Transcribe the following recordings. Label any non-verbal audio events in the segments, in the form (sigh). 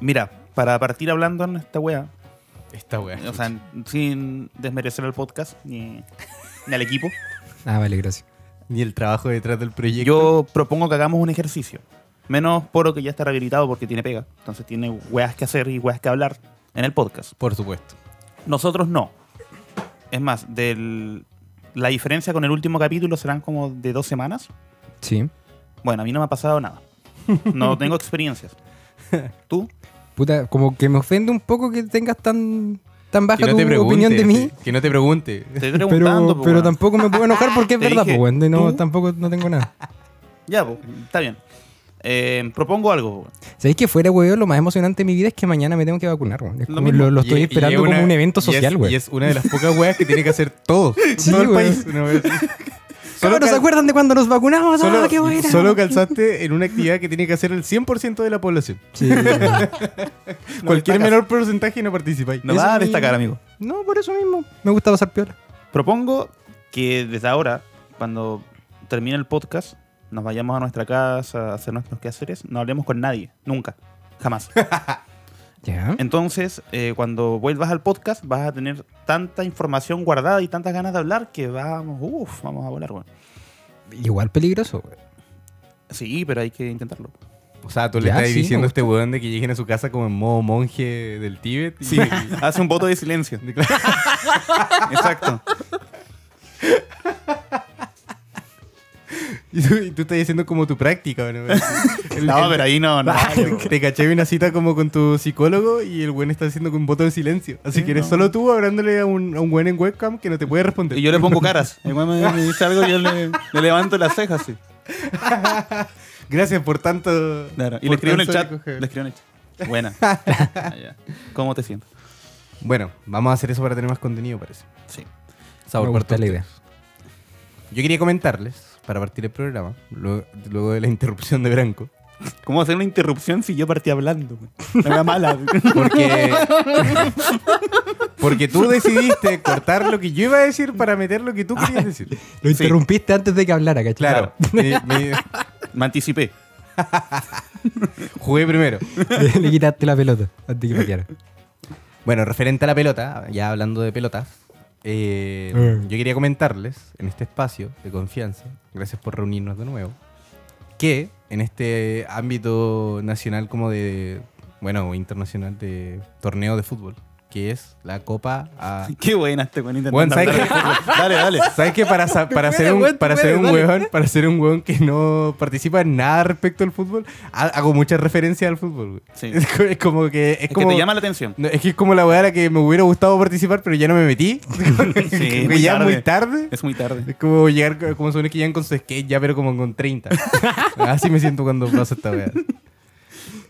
Mira, para partir hablando en esta wea, Esta weá. o sea, sin desmerecer al podcast ni, ni al equipo, (laughs) Ah, vale, gracias. Ni el trabajo detrás del proyecto. yo propongo que hagamos un ejercicio. Menos Poro que ya está rehabilitado porque tiene pega. Entonces tiene weas que hacer y weas que hablar en el podcast. Por supuesto. Nosotros no. Es más, del, la diferencia con el último capítulo serán como de dos semanas. Sí. Bueno, a mí no me ha pasado nada. No tengo experiencias. (laughs) ¿Tú? Puta, como que me ofende un poco que tengas tan, tan baja no tu pregunte. opinión de mí. Que no te pregunte. Te estoy preguntando. Pero, pero tampoco me puedo enojar porque es (laughs) verdad, dije, pues, No, tampoco no tengo nada. (laughs) Ya, po, está bien. Eh, propongo algo. ¿Sabéis que fuera, weón? Lo más emocionante de mi vida es que mañana me tengo que vacunar, weón. Es Lo como lo, lo estoy Y- y esperando es como una- un evento y es- social, Y weón. es una de las pocas weas que tiene que hacer todo. Sí, todo el weón. país. Una. Solo cal- ¿se acuerdan de cuando nos vacunamos? Solo, ¡Ah, qué buena! solo calzaste en una actividad que tiene que hacer el 100% de la población. Sí. (laughs) Cualquier destacas. menor porcentaje no participáis. No va a destacar, amigo. no, por eso mismo. Me gusta pasar piola. Propongo que desde ahora, cuando termine el podcast, nos vayamos a nuestra casa a hacer nuestros quehaceres. No hablemos con nadie. Nunca. Jamás. (laughs) Entonces, eh, cuando vuelvas al podcast, vas a tener tanta información guardada y tantas ganas de hablar que vamos, uff, vamos a volar, weón. Igual peligroso, weón. Sí, pero hay que intentarlo. O sea, tú le Ya, estás sí, diciendo a este weón de que lleguen a su casa como en modo monje del Tíbet. y- Sí, (laughs) hace un voto de silencio. (laughs) Exacto. Y tú, y tú estás haciendo como tu práctica, (laughs) ¿no? El- No, el- pero ahí no, (laughs) no. Te caché una cita como con tu psicólogo y el weón está haciendo un voto de silencio. Así que eres no. solo tú hablándole a un, a un weón en webcam que no te puede responder. Y yo le pongo caras. El weón me, me (laughs) dice algo y yo le, le levanto las cejas, sí. Gracias por tanto. Claro. Y por le escribo en el chat. Le escribo en el chat. Buena. Ah. ¿Cómo te sientes? Bueno, vamos a hacer eso para tener más contenido, parece. Sí. Sabor todos la idea. Yo quería comentarles, para partir el programa, luego, luego de la interrupción de Branco, ¿Cómo hacer una interrupción si yo partí hablando? Una wea mala. porque, porque tú decidiste cortar lo que yo iba a decir para meter lo que tú querías decir. Lo interrumpiste antes de que hablara, ¿cachai? Claro, me- me- Me anticipé. jugué primero. Le, le quitaste la pelota antes que pateara. Bueno, referente a la pelota, ya hablando de pelotas, eh, Mm. yo quería comentarles en este espacio de confianza, gracias por reunirnos de nuevo, que en este ámbito nacional como de, bueno, internacional de torneo de fútbol, que es la Copa a... (laughs) Qué buena este intentando Bueno, ¿sabes fútbol. Dale, dale. (laughs) ¿Sabes qué? Para, sa- para, ser un, para ser un huevón, para ser un huevón que no participa en nada respecto al fútbol, ha- hago muchas referencias al fútbol. güey. Sí. (laughs) Es, co- es como que... Es, Es como, que te llama la atención. no, es que es como la weá a la que me hubiera gustado participar, pero ya no me metí. Sí, que muy ya tarde. muy tarde. Es muy tarde. Es como llegar, como son que llegan con su skate ya, pero como con 30. Así me siento cuando paso esta weá.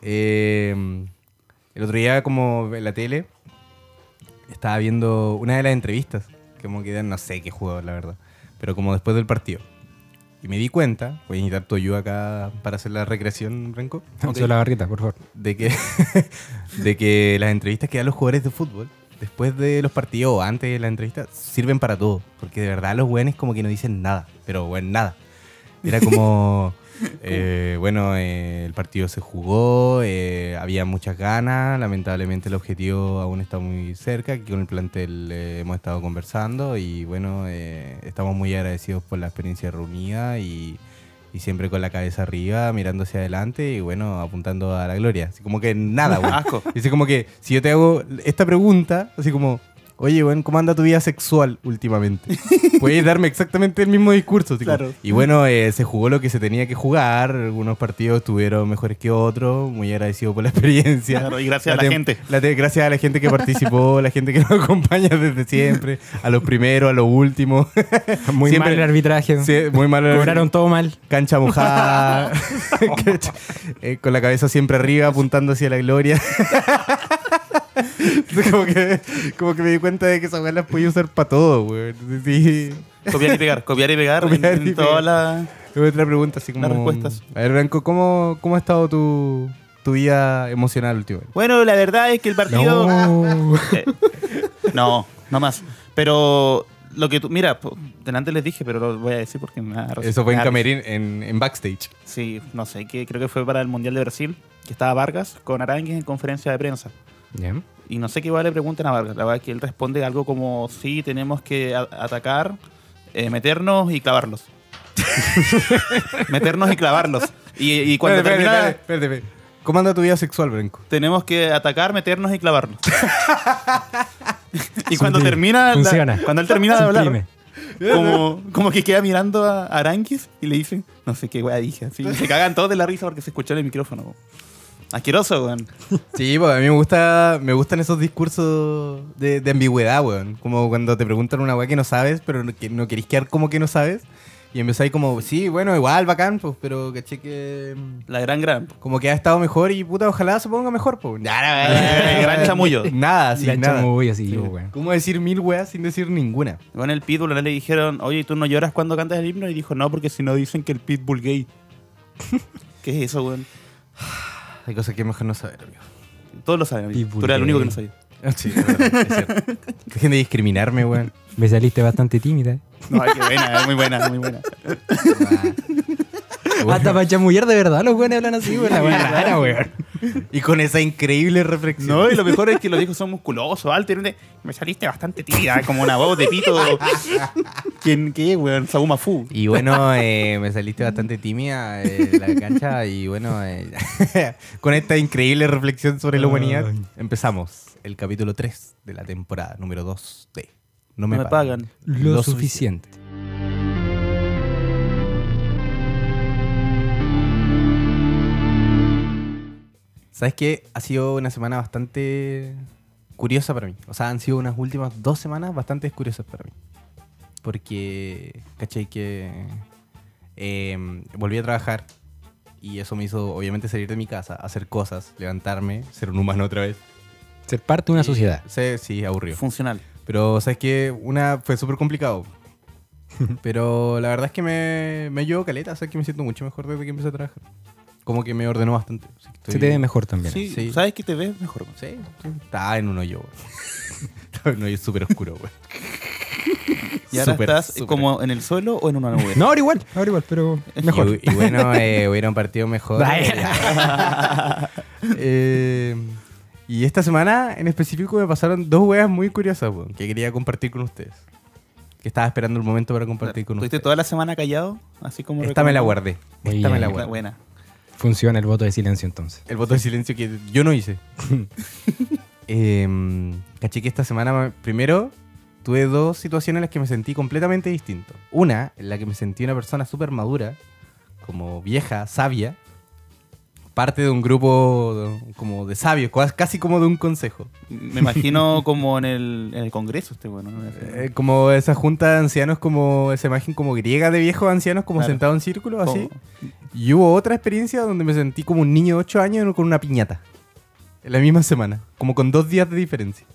Eh, el otro día, como en la tele, estaba viendo una de las entrevistas. Como que no sé qué jugador, la verdad. Pero como después del partido. Y me di cuenta, voy a necesitar tu ayuda acá para hacer la recreación, Renko Solo la barrita, por favor. de que, (laughs) de que las entrevistas que dan los jugadores de fútbol, después de los partidos o antes de la entrevista, sirven para todo. Porque de verdad los buenos como que no dicen nada, pero bueno, nada. Era como, (laughs) (laughs) eh, bueno, eh, el partido se jugó, eh, había muchas ganas, lamentablemente el objetivo aún está muy cerca, aquí con el plantel eh, hemos estado conversando y bueno, eh, estamos muy agradecidos por la experiencia reunida y, y siempre con la cabeza arriba, mirando hacia adelante y bueno, apuntando a la gloria. Así como que nada, (laughs) güey. Dice como que si yo te hago esta pregunta, así como, oye, bueno, ¿cómo anda tu vida sexual últimamente? (laughs) Puedes darme exactamente el mismo discurso. como, Claro. y bueno, eh, se jugó lo que se tenía que jugar. Algunos partidos estuvieron mejores que otros. Muy agradecido por la (laughs) experiencia. Claro, y gracias a la gente. la gracias a la gente que participó, (laughs) la gente que nos acompaña desde siempre, a los primeros, a los últimos. Muy Siempre- mal el arbitraje. Sí, muy malo. Cobraron todo mal. Cancha mojada, eh, con la cabeza siempre arriba, apuntando hacia la gloria. (laughs) como, que, como que me di cuenta de que esa weá las podía usar para todo, güey. Sí. Copiar y pegar, copiar y pegar en- Copiar en, y todas las... Otra pregunta, así como. Las respuestas. A ver, Branco, ¿cómo, cómo ha estado tu, tu vida emocional últimamente? Bueno, la verdad es que el partido... No. (laughs) Eh, no, no más. Pero lo que tú... Mira, delante les dije, pero lo voy a decir porque me da Eso fue en Camerín, en, en backstage. Sí, no sé, que creo que fue para el Mundial de Brasil. que estaba Vargas con Aranguis en conferencia de prensa. Ya. Y no sé qué igual le pregunten a Vargas. La verdad es que él responde algo como: sí, tenemos que atacar, eh, meternos y clavarlos. (laughs) meternos y clavarlos. Y, y cuando Espérate, termina, espérate, espérate, espérate. ¿Cómo anda tu vida sexual, Brenco? tenemos que atacar, meternos y clavarnos. (laughs) y cuando termina, la- Funciona. cuando él termina de hablar, Sublime. como, como que queda mirando a Aranquis y le dicen, no sé qué wea dije. Así, se cagan todos de la risa porque se escuchó en el micrófono. Asqueroso, weón. Sí, pues a mí me gusta, me gustan esos discursos de, de ambigüedad, weón. Como cuando te preguntan una weá que no sabes, pero no, que no querés quedar como que no sabes. Y empezáis como, sí, bueno, igual, bacán, pues, pero caché que... mm, La gran gran. Como que ha estado mejor y puta, ojalá se ponga mejor, pues. Gran chamullo. Nada, sí, La nada. chamuyo, así, Sí. weón. ¿Cómo decir mil weas sin decir ninguna? Con el Pitbull le dijeron, oye, ¿tú no lloras cuando cantas el himno? Y dijo, no, porque si no dicen que el Pitbull gay. (laughs) ¿Qué es eso, weón? Hay cosas que es mejor no saber, amigo. Todos lo saben. amigo. Tú eras el único que no sabía. Sí, es verdad, es cierto. (laughs) Dejen de discriminarme, weón. Me saliste bastante tímida. ¿eh? No, ay, qué buena, es muy buena, muy buena. Hasta para chamullar de verdad los weones hablan así, weón. (laughs) Rara, weón. Y con esa increíble reflexión. No, y lo mejor es que los hijos son musculosos, altos. y Me saliste bastante tímida, como una huevo de pito. (laughs) ¿Quién qué, weón? Saguma Fu. Y bueno, eh, me saliste bastante tímida en la cancha y bueno, eh, (laughs) con esta increíble reflexión sobre la humanidad, empezamos el capítulo 3 de la temporada número 2 de No me, No me pagan. Lo, suficiente. ¿Sabes qué? Ha sido una semana bastante curiosa para mí. O sea, han sido unas últimas dos semanas bastante curiosas para mí. Porque, ¿cachai? Que eh, volví a trabajar y eso me hizo, obviamente, salir de mi casa, hacer cosas, levantarme, ser un humano otra vez. Ser parte de una sociedad. Sí, sí, aburrido. Funcional. Pero, ¿sabes qué? Una fue súper complicado. (laughs) Pero la verdad es que me, me ayudó caleta. O sea, que me siento mucho mejor desde que empecé a trabajar. Como que me ordenó bastante. Así que estoy- Se te ve mejor también. Sí, Sí. ¿sabes que te ves mejor? weón? Sí, sí. Estaba en un hoyo, güey. (laughs) Estaba en un hoyo súper oscuro, güey. ¿Y ahora Súper, estás súper. como en el suelo o en una nube? No, ahora igual, ahora igual, pero mejor. Y, y bueno, eh, hubiera un partido mejor. (laughs) Eh, y esta semana en específico me pasaron dos weas muy curiosas, weón, que quería compartir con ustedes. Que estaba esperando el momento para compartir con ¿Estuviste ustedes. toda la semana callado? Así como Esta me la guardé. Muy Esta me bien. la guardé. buena. Funciona el voto de silencio entonces. El voto de silencio que yo no hice. (laughs) (laughs) Eh, caché que esta semana, primero, tuve dos situaciones en las que me sentí completamente distinto. Una, en la que me sentí una persona súper madura, como vieja, sabia, parte de un grupo como de sabios, casi como de un consejo. Me imagino (laughs) como en el, en el Congreso este, bueno. ¿no? Eh, como esa junta de ancianos, como esa imagen como griega de viejos ancianos, como Claro. sentados en círculo, así. Y hubo otra experiencia donde me sentí como un niño de 8 años con una piñata. En la misma semana. Como con dos días de diferencia.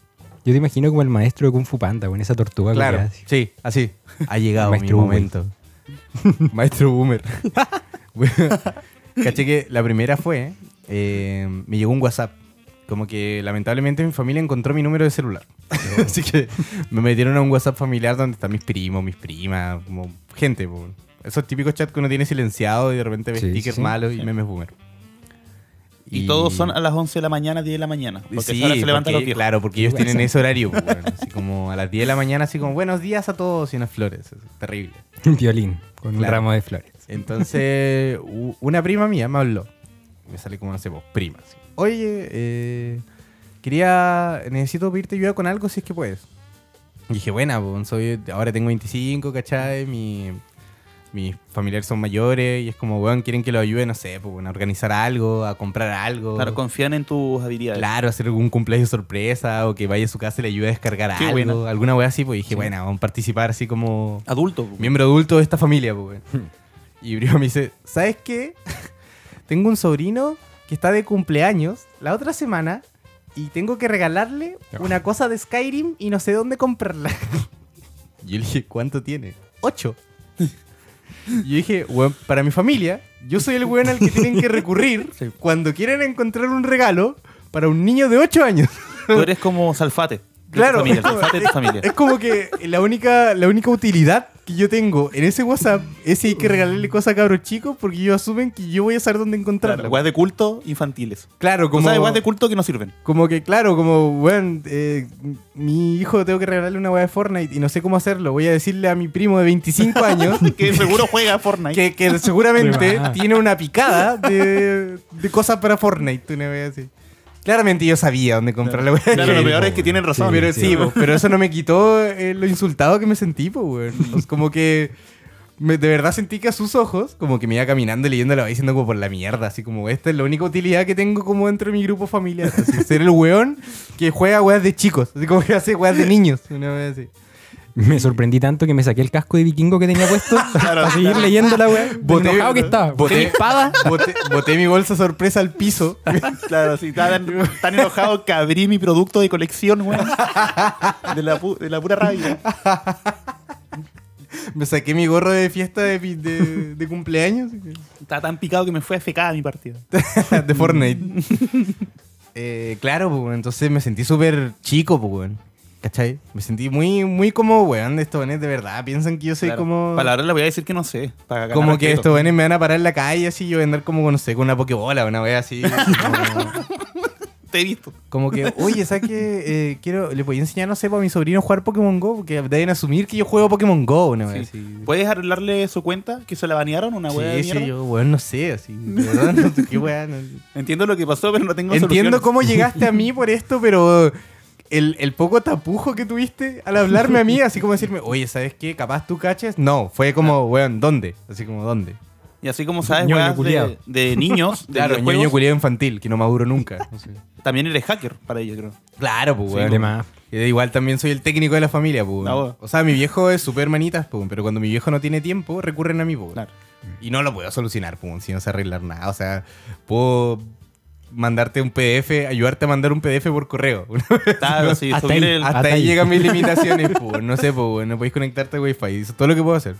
Yo te imagino como el maestro de Kung Fu Panda, con esa tortuga. Claro. así. Sí, así. Ha llegado mi Boomer. momento. (laughs) Maestro Boomer. (laughs) Caché que la primera fue, eh, me llegó un WhatsApp. Como que lamentablemente mi familia encontró mi número de celular. (laughs) Así que me metieron a un WhatsApp familiar donde están mis primos, mis primas, como gente. po. Esos típicos chats que uno tiene silenciado y de repente ve Sí, stickers sí. malos y memes boomer. Y, todos son a las 11 de la mañana, 10 de la mañana. Porque Sí, ahora se levantan porque- los viejos. Claro, porque ellos (laughs) tienen ese horario. (laughs) así como a las 10 de la mañana, así como buenos días a todos y unas flores. terrible. Un violín con un ramo de flores. Entonces, (laughs) una prima mía me habló. Me sale como, no sé, vos, prima. así. Oye, eh, quería, necesito pedirte ayuda con algo si es que puedes. Y dije, buena, pues, soy, ahora tengo 25, ¿cachai? Mi, mis familiares son mayores y es como, weón, quieren que lo ayude, no sé, pues, a organizar algo, a comprar algo. Claro, confían en tus habilidades. Claro, hacer algún cumpleaños sorpresa o que vaya a su casa y le ayude a descargar Qué algo, buena. alguna wea así, pues dije, Sí. bueno, vamos a participar así como Adulto. po. miembro adulto de esta familia, pues. weón. y Brio me dice, ¿sabes qué? (laughs) tengo un sobrino que está de cumpleaños la otra semana y tengo que regalarle una cosa de Skyrim y no sé dónde comprarla. (laughs) Yo le dije, ¿cuánto tiene? Ocho. (laughs) Y yo dije, "Weón, para mi familia, yo soy el weón al que tienen que recurrir (laughs) cuando quieren encontrar un regalo para un niño de 8 años. Tú eres como Salfate. De tu Claro. familia, (laughs) el Salfate de tu familia. Es como que la única, la única utilidad que yo tengo en ese WhatsApp es si hay que regalarle cosas a cabros chicos porque ellos asumen que yo voy a saber dónde encontrarla. Claro, weas de culto infantiles. Claro, Como... O sea, de culto que no sirven. como que, claro, como, bueno, eh, mi hijo tengo que regalarle una weá de Fortnite y no sé cómo hacerlo. Voy a decirle a mi primo de 25 (laughs) años Que seguro juega a Fortnite. que, que seguramente (laughs) tiene una picada de, de cosas para Fortnite, una vez así. Claramente yo sabía dónde comprar la weá. Claro, lo peor es que tienen razón. Pero Sí, sí, sí. pero eso no me quitó eh, lo insultado que me sentí, (laughs) pues, weón. Como que me- de verdad sentí que a sus ojos, como que me iba caminando y leyendo la diciendo como por la mierda, así como esta es la única utilidad que tengo como dentro de mi grupo familiar. así, ser el weón que juega weas de chicos, así como que hace weas de niños, una vez así. Me sorprendí tanto que me saqué el casco de vikingo que tenía puesto (laughs) para seguir claro. leyendo la weá. Boté- enojado que estaba. Boté mi espada. (laughs) Boté, boté mi bolsa sorpresa al piso. (laughs) Claro, sí, tan, tan enojado que abrí mi producto de colección, weón. De la, pu- de la pura rabia. Me saqué mi gorro de fiesta de, pi- de- de cumpleaños. Estaba tan picado que me fue a FK mi partida. de Fortnite. Eh, claro, pues, weón, entonces me sentí súper chico, pues, weón. ¿Cachai? Me sentí muy, muy como, weón, estos weones de verdad piensan que yo soy Claro. como... Palabras le voy a decir que no sé. Para Como que estos weones me van a parar en la calle así, yo voy a andar como, no sé, con una pokebola, una wea así. (laughs) Como, Te he visto. como que, oye, ¿sabes qué? Eh, quiero, le voy a enseñar, no sé, para mi sobrino a jugar Pokémon Go, porque deben asumir que yo juego Pokémon Go, una wea Sí. así. ¿Puedes arreglarle su cuenta? Que se la banearon, una wea de Sí, sí, yo, weón, no sé, así. De verdad, no sé qué wea. no- (laughs) Entiendo lo que pasó, pero no tengo Entiendo cómo llegaste a mí por esto, pero el, el poco tapujo que tuviste al hablarme a mí, así como decirme, oye, ¿sabes qué? Capaz tú caches. No, fue como, weón, ¿dónde? Así como, ¿dónde? Y así como sabes, culiao. de, de niños, de (laughs) Claro, ñoño culiado infantil, que no maduro nunca. No sé. también eres hacker para ello, creo. Claro, pues, Sí, weón. Y de igual también soy el técnico de la familia, pues. Ah, weón. O sea, mi viejo es súper manitas, pues, pero cuando mi viejo no tiene tiempo, recurren a mí, pues. Claro. Y no lo puedo solucionar, pues, si no sé arreglar nada. O sea, puedo mandarte un PDF, ayudarte a mandar un PDF por correo. (laughs) Claro, sí, Hasta ahí. el- Hasta Hasta ahí ahí. llegan mis (laughs) limitaciones, pues. No sé, pues, no podéis conectarte a Wi-Fi. Eso es todo lo que puedo hacer.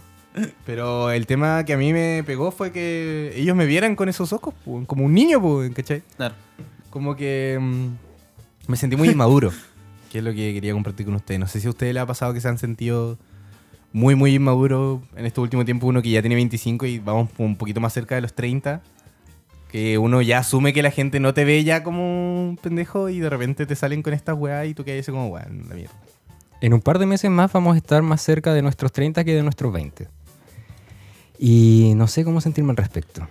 Pero el tema que a mí me pegó fue que ellos me vieran con esos ojos, como un niño, pues, ¿cachai? Claro. Como que mm, me sentí muy inmaduro, (laughs) que es lo que quería compartir con ustedes. No sé si a ustedes les ha pasado que se han sentido muy, muy inmaduros en este último tiempo, uno que ya tiene 25 y vamos un poquito más cerca de los 30. Que uno ya asume que la gente no te ve ya como un pendejo y de repente te salen con estas weas y tú quedas como, weón, la mierda. En un par de meses más vamos a estar más cerca de nuestros 30 que de nuestros 20. Y no sé cómo sentirme al respecto.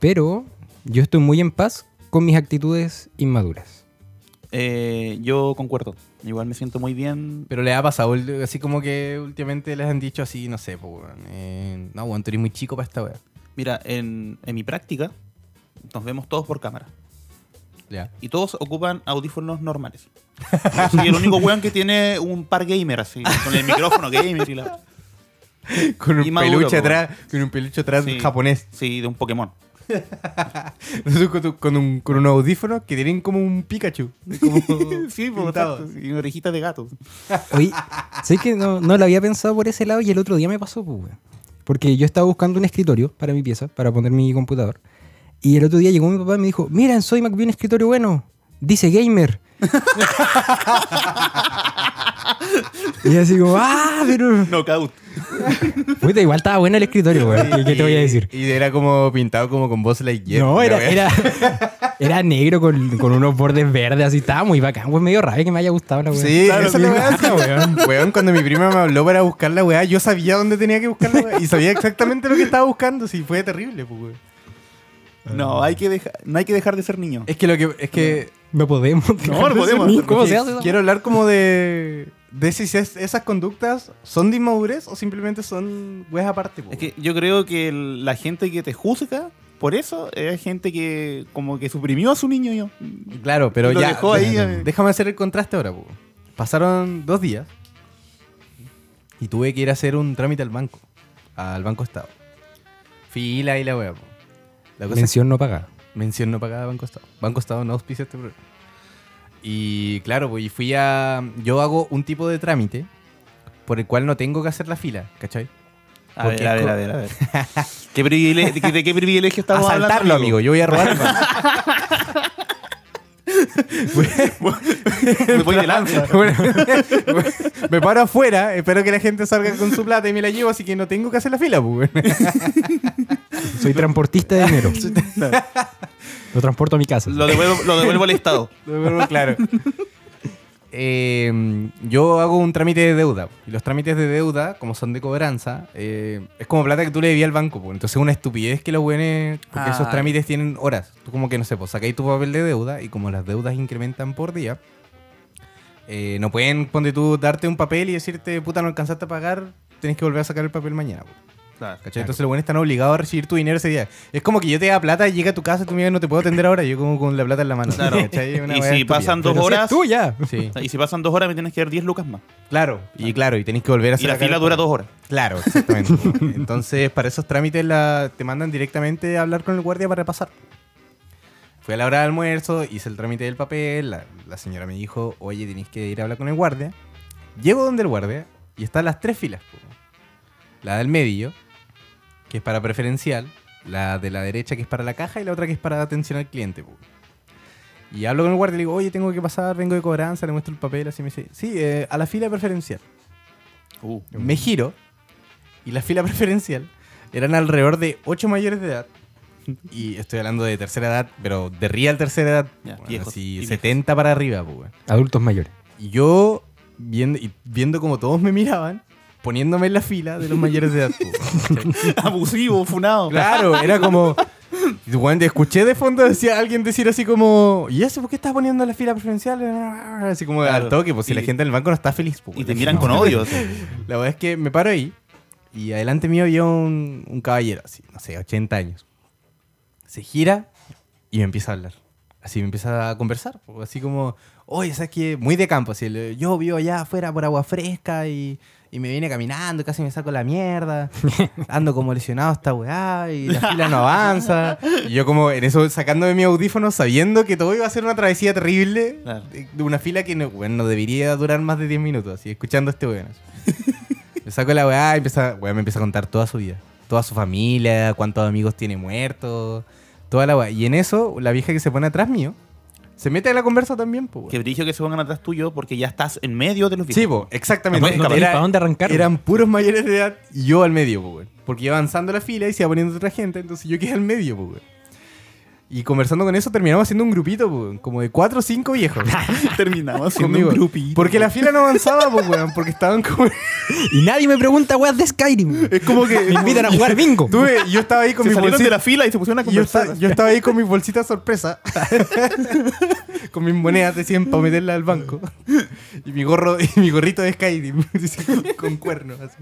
Pero yo estoy muy en paz con mis actitudes inmaduras. Eh, yo concuerdo. Igual me siento muy bien. Pero le ha pasado así como que últimamente les han dicho así, no sé, pues, weón, eh, no, weón, tú eres muy chico para esta wea. Mira, en, en mi práctica nos vemos todos por cámara. Y todos ocupan audífonos normales. Yo (laughs) soy el único weón que tiene un par gamer así, con el micrófono gamer y la... (laughs) Con un Y maduro, peluche atrás, con un peluche atrás Sí. japonés. Sí, de un Pokémon. Nosotros (laughs) con, un, con unos audífonos que tienen como un Pikachu. Como Sí, pintado. y orejitas de gato. Oye, sé que no, no lo había pensado por ese lado y el otro día me pasó, pues, weón. Porque yo estaba buscando un escritorio para mi pieza, para poner mi computador. Y el otro día llegó mi papá y me dijo, mira, en Soy vi un escritorio bueno. Dice gamer. (laughs) y yo así como, ah, pero... Knockout. Puta, igual estaba bueno el escritorio, weón. ¿Qué, te voy a decir? Y era como pintado como con voz like Jeff, no, era, era, era negro con, con unos bordes verdes, así estaba muy bacán, weón. Medio raro que me haya gustado la weón. Sí, Claro, esa es la sí, wea, baja, weón. (laughs) Weón, cuando mi prima me habló para buscar la weá, yo sabía dónde tenía que buscar la weá. Y sabía exactamente lo que estaba buscando. Sí, fue terrible, pues, weón. No, hay que dejar, no hay que dejar de ser niño. Es que lo que. Es que. No podemos. No, no podemos. ¿Cómo se hace eso? Quiero hablar como de. De si es- esas conductas son de inmadurez o simplemente son weas aparte, po, Es que yo creo que el- la gente que te juzga por eso es gente que como que suprimió a su niño yo. Claro, pero Lo ya. dejó ahí, déjame, eh. déjame hacer el contraste ahora, po. Pasaron dos días y tuve que ir a hacer un trámite al banco, al Banco Estado. Fila y la wea, po. La cosa es Mención no pagada. Mención no pagada Banco Estado. Banco Estado no auspicia este programa. Y claro, pues y fui a. Yo hago un tipo de trámite por el cual no tengo que hacer la fila, ¿cachai? A Porque ver, a ver, a ver, a ver. ¿Qué privilegio, de, qué- privilegio estamos Asaltarlo, hablando? amigo. Yo voy a robar. (laughs) Me voy de lanza. (laughs) Bueno, (laughs) me paro afuera, espero que la gente salga con su plata y me la llevo, así que no tengo que hacer la fila, pues. Soy transportista de dinero. (laughs) Lo transporto a mi casa. Lo devuelvo, lo devuelvo al Estado. (laughs) Lo devuelvo claro. Eh, yo hago un trámite de deuda. Y los trámites de deuda, como son de cobranza, eh, es como plata que tú le debías al banco. pues. Entonces es una estupidez que los buenos... Porque esos Ah. trámites tienen horas. Tú como que, no sé, pues sacáis tu papel de deuda y como las deudas incrementan por día, eh, no pueden, ponte tú, darte un papel y decirte, puta, no alcanzaste a pagar, tenés que volver a sacar el papel mañana. pues. Claro. ¿Cachai? Entonces los buenos están obligados a recibir tu dinero ese día. Es como que yo te da plata y llega a tu casa y tú me dices, no te puedo atender ahora. Yo como con la plata en la mano. Claro. (laughs) ¿Cachai? Una Y si pasan dos si horas. tuya. Sí. Y si pasan dos horas me tienes que dar 10 lucas más. Claro, y claro, y tenés que volver a Y hacer la carga. fila dura dos horas. Claro, exactamente. (laughs) Entonces, para esos trámites la, te mandan directamente a hablar con el guardia para pasar. Fui a la hora de almuerzo, hice el trámite del papel, la, la señora me dijo, oye, tenés que ir a hablar con el guardia. Llego donde el guardia y están las tres filas. La del medio, que es para preferencial, la de la derecha que es para la caja y la otra que es para atención al cliente. po. Y hablo con el guardia y le digo, oye, tengo que pasar, vengo de cobranza, le muestro el papel, así me dice, sí, eh, a la fila preferencial. Uh. Me giro y la fila (laughs) preferencial eran alrededor de 8 mayores de edad. Y estoy hablando de tercera edad, pero de real tercera edad. Ya, bueno, viejos así, y viejos. 70 para arriba, weón. Adultos mayores. Y yo, viendo, y viendo como todos me miraban, poniéndome en la fila de los mayores de edad. pues. (laughs) Abusivo, funado. claro, era como... weón, escuché de fondo decía alguien decir así como, ¿y eso por qué estás poniendo en la fila preferencial? Así como Claro. al toque, pues si la gente del banco no está feliz. pues, Y te miran con odio. así. La verdad es que me paro ahí y adelante mío había un, un caballero, así, no sé, 80 años. Se gira y me empieza a hablar. Así me empieza a conversar. po, Así como, oye, ¿sabes qué? Muy de campo. Así, el, yo vivo allá afuera por agua fresca y, y me viene caminando, casi me saco la mierda. (laughs) Ando como lesionado esta weá y la fila no avanza. Y yo como en eso sacándome mi audífono sabiendo que todo iba a ser una travesía terrible Claro. de, una fila que no, weón, no debería durar más de 10 minutos. Así, escuchando a este weón. (laughs) Me saco la weá y empieza, weá, me empieza a contar toda su vida. Toda su familia, cuántos amigos tiene muertos, toda la weá. Y en eso, la vieja que se pone atrás mío, se mete a la conversa también, po, weón. Que brillo que se pongan atrás tuyo porque ya estás en medio de los Sí, viejos. po, exactamente. No, no tenés pa' dónde arrancar. Eran puros mayores de edad y yo al medio, po. Porque iba avanzando la fila y se iba poniendo otra gente, entonces yo quedé al medio, po. Y conversando con eso terminamos haciendo un grupito, po, como de cuatro o cinco viejos. (laughs) Terminamos siendo conmigo. un grupito. Porque la fila no avanzaba, po, weón, porque estaban como... (laughs) Y nadie me pregunta weas de Skyrim. Es como que... Me invitan a jugar bingo. Tuve, yo estaba ahí con se mi salieron bolsita. de la fila y se pusieron a yo, conversar. yo estaba ahí con mis bolsitas sorpresa. (laughs) con mis monedas de 100 para meterlas al banco. Y mi gorro y mi gorrito de Skyrim con cuernos así.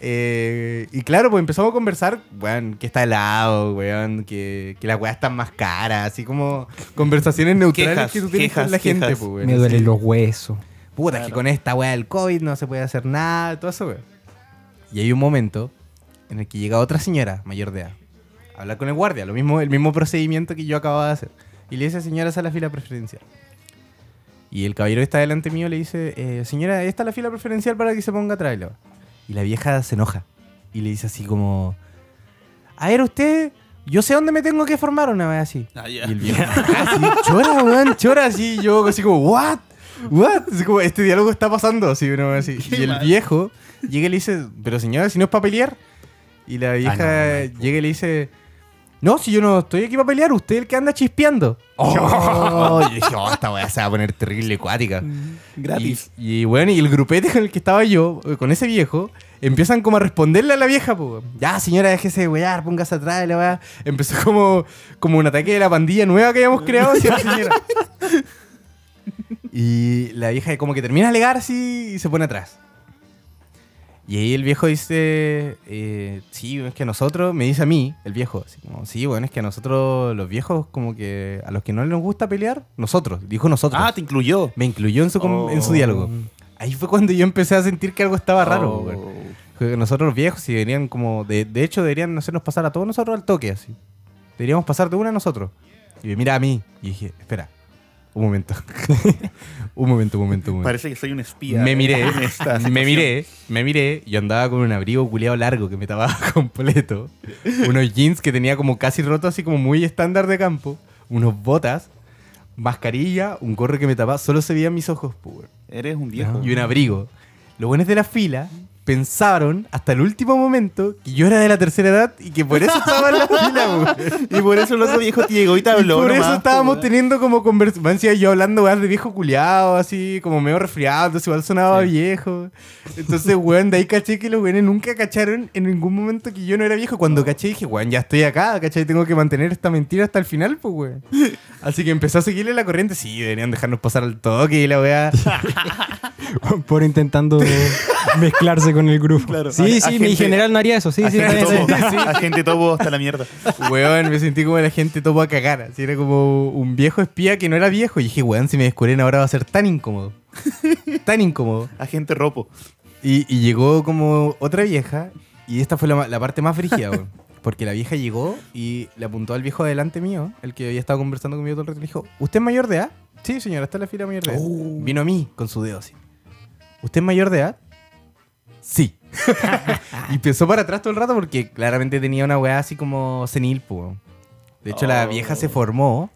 Eh, y claro, pues empezamos a conversar, weón, que está helado, weón, que, que las weas están más caras, así como conversaciones neutrales Quejas, que tú tienes quejas, con la gente, pues, weón, Me duelen los huesos. Puta, Claro. que con esta weá del COVID no se puede hacer nada, todo eso, weón. Y hay un momento en el que llega otra señora mayor de edad. a Hablar con el guardia, lo mismo, el mismo procedimiento que yo acababa de hacer. Y le dice, señora, esa es la fila preferencial. Y el caballero que está delante mío le dice, eh, señora, esta es la fila preferencial para que se ponga atrás. Y la- vieja se enoja. Y le dice así como, a ver usted, yo sé dónde me tengo que formar una vez así. Ah. Y el (laughs) viejo, así, chora, weón, chora, así, yo así como, what? What? Así como, este diálogo está pasando, así, una vez así. Qué Y el mal. viejo llega y le dice, pero señora, si no es para pelear. Y la vieja no, no, llega y le dice, no, si yo no estoy aquí para pelear, usted es el que anda chispeando. Oh, y (laughs) yo dije, oh, esta weá se va a poner terrible acuática. Gratis. Y, y bueno, y el grupete con el que estaba yo, eh, con ese viejo, empiezan como a responderle a la vieja, po. Ya, señora, déjese de wear, póngase atrás, y la weá. Empezó como, como un ataque de la pandilla nueva que habíamos creado hacia la señora. (laughs) Y la vieja como que termina de alegar así y se pone atrás. Y ahí el viejo dice, eh, sí, es que a nosotros, me dice a mí, el viejo, así como, sí, bueno, es que a nosotros, los viejos, como que a los que no les gusta pelear, nosotros, dijo nosotros. Ah, te incluyó. Me incluyó en su, com- en su Oh. diálogo. Ahí fue cuando yo empecé a sentir que algo estaba raro. Oh. Que Nosotros los viejos, si deberían como... De, de hecho, deberían hacernos pasar a todos nosotros al toque, así. Deberíamos pasar de una a nosotros. Y me mira a mí y dije, espera, un momento. (laughs) un momento, un momento, un momento. Parece que soy un espía. Me miré, me miré, me miré. Yo andaba con un abrigo culeado largo que me tapaba (laughs) completo. Unos jeans que tenía como casi rotos, así como muy estándar de campo. Unos botas. mascarilla, un gorro que me tapaba, solo se veían mis ojos, pues, weón. Eres un viejo. y un abrigo. Los buenos de la fila pensaron hasta el último momento que yo era de la tercera edad y que por eso estaba en la fila. (laughs) Y por eso el otro viejo te llegó y te Y habló. por eso estábamos teniendo como conversación. yo hablando weón, de viejo culiado, así como medio resfriado, entonces igual sonaba viejo. Entonces, weón, de ahí caché que los weones nunca cacharon en ningún momento que yo no era viejo. Cuando caché dije, weón, ya estoy acá, caché, tengo que mantener esta mentira hasta el final, pues, weón. (laughs) Así que empezó a seguirle la corriente. Sí, deberían dejarnos pasar al toque y la weá. (laughs) Por intentando mezclarse con el grupo. Claro. Sí, A- sí, a mi gente- general no haría eso. Sí, sí, bien, topo, sí. agente topo hasta la mierda. Weón, me sentí como la gente topo a cagar. Así era como un viejo espía que no era viejo. Y dije, weón, si me descubren ahora va a ser tan incómodo. tan incómodo. Agente ropo. Y, y llegó como otra vieja. Y esta fue la, la parte más frígida, weón. Porque la vieja llegó y le apuntó al viejo delante mío, el que había estado conversando conmigo todo el rato. y Le dijo, ¿usted es mayor de edad? Sí, señora, está en la fila mayor de edad. Oh. Vino a mí con su dedo así. ¿Usted es mayor de edad? Sí. (laughs) y empezó para atrás todo el rato porque claramente tenía una weá así como senil, po. De hecho, la Oh. vieja se formó.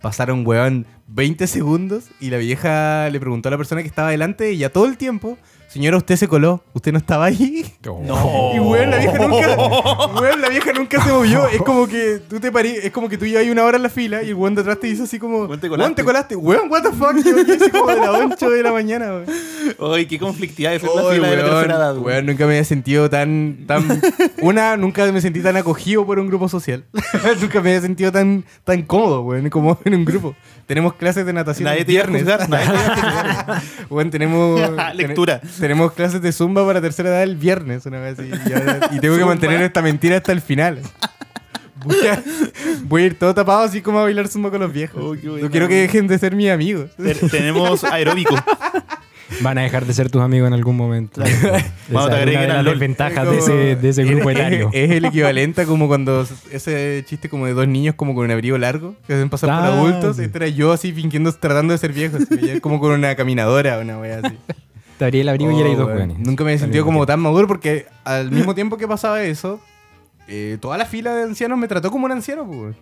Pasaron, weón, 20 segundos y la vieja le preguntó a la persona que estaba delante y ya todo el tiempo, señora, usted se coló, usted no estaba ahí. No. (laughs) Y weón, la vieja nunca, weón, la vieja nunca se movió. Es como que tú te parí, es como que tú llevas una hora en la fila y el weón de atrás te dice así como, Weón, te weón, colaste". te colaste, weón, what the fuck, yo así como de las 8 de la mañana, weón. Oye, qué conflictividad la fila de la weón, tercera edad. weón. weón, nunca me había sentido tan, tan... Una, nunca me sentí tan acogido por un grupo social. (laughs) nunca me había sentido tan, tan cómodo, weón, como en un grupo. Tenemos clases de natación Nadie te viernes. nadie te iba a juzgar. (laughs) Weón, tenemos... Lectura. ten- tenemos clases de zumba para tercera edad el viernes, una vez así. Y, ahora- y tengo que Zumba. mantener esta mentira hasta el final. Voy a, voy a ir todo tapado así como a bailar zumba con los viejos. Oh, no quiero que dejen de ser mis amigos. Te- Tenemos aeróbico. Van a dejar de ser tus amigos en algún momento. Vamos, te agreguen de al las Es de ese, de ese grupo es- etario. Es, el equivalente a como cuando ese chiste como de dos niños como con un abrigo largo que hacen pasar por adultos. sí. Este era yo así fingiendo, tratando de ser viejo. así, como con una caminadora, una wea así. Te abrí el abrigo y Oh, erais dos weón. weones. Nunca me he sentido como tan maduro porque al mismo (laughs) tiempo que pasaba eso, eh, toda la fila de ancianos me trató como un anciano, pues, weón.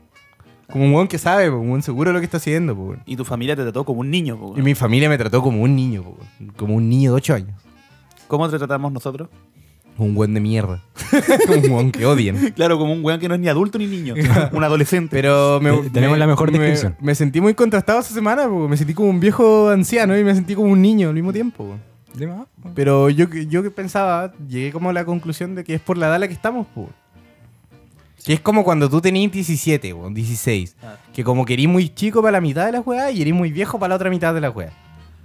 Como un weón que sabe, pues, un weón seguro de lo que está haciendo, pues, weón. Y tu familia te trató como un niño. po, Y weón. mi familia me trató como un niño, pues, weón. como un niño de 8 años. ¿Cómo te tratamos nosotros? Un weón de mierda. (laughs) un weón que odian. (laughs) Claro, como un weón que no es ni adulto ni niño. un adolescente. Pero me, Te- tenemos me- la mejor me- descripción. Me, sentí muy contrastado esa semana, po. me sentí como un viejo anciano y me sentí como un niño al mismo tiempo. po. De más, po. Pero yo, yo que pensaba, llegué como a la conclusión de que es por la edad a la que estamos, po. Que es como cuando tú tenías 17, po, 16. Ah. Que como que eres muy chico para la mitad de la juega y eres muy viejo para la otra mitad de la juega.